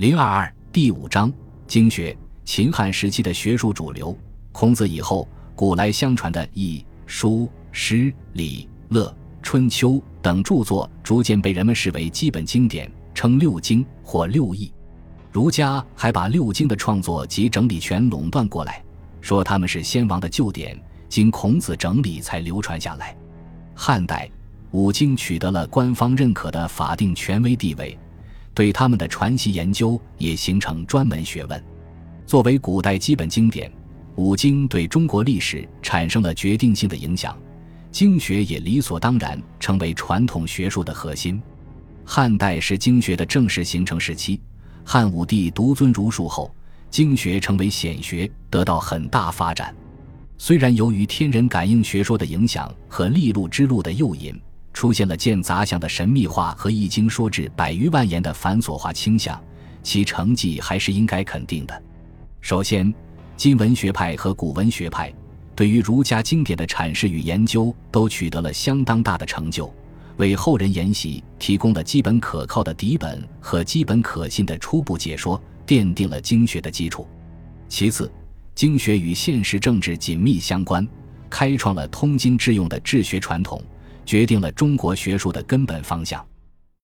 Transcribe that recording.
零二二第五章经学，秦汉时期的学术主流。孔子以后，古来相传的易、书、诗、礼、乐、春秋等著作，逐渐被人们视为基本经典，称六经或六艺。儒家还把六经的创作及整理权垄断过来，说他们是先王的旧典，经孔子整理才流传下来。汉代五经取得了官方认可的法定权威地位。对他们的传奇研究也形成专门学问。作为古代基本经典，五经对中国历史产生了决定性的影响，经学也理所当然成为传统学术的核心。汉代是经学的正式形成时期。汉武帝独尊儒术后，经学成为显学，得到很大发展。虽然由于天人感应学说的影响和历路之路的诱引。出现了见杂象的神秘化和易经说至百余万言的繁琐化倾向，其成绩还是应该肯定的。首先，今文学派和古文学派对于儒家经典的阐释与研究都取得了相当大的成就，为后人研习提供了基本可靠的底本和基本可信的初步解说，奠定了经学的基础。其次，经学与现实政治紧密相关，开创了通经致用的治学传统。决定了中国学术的根本方向。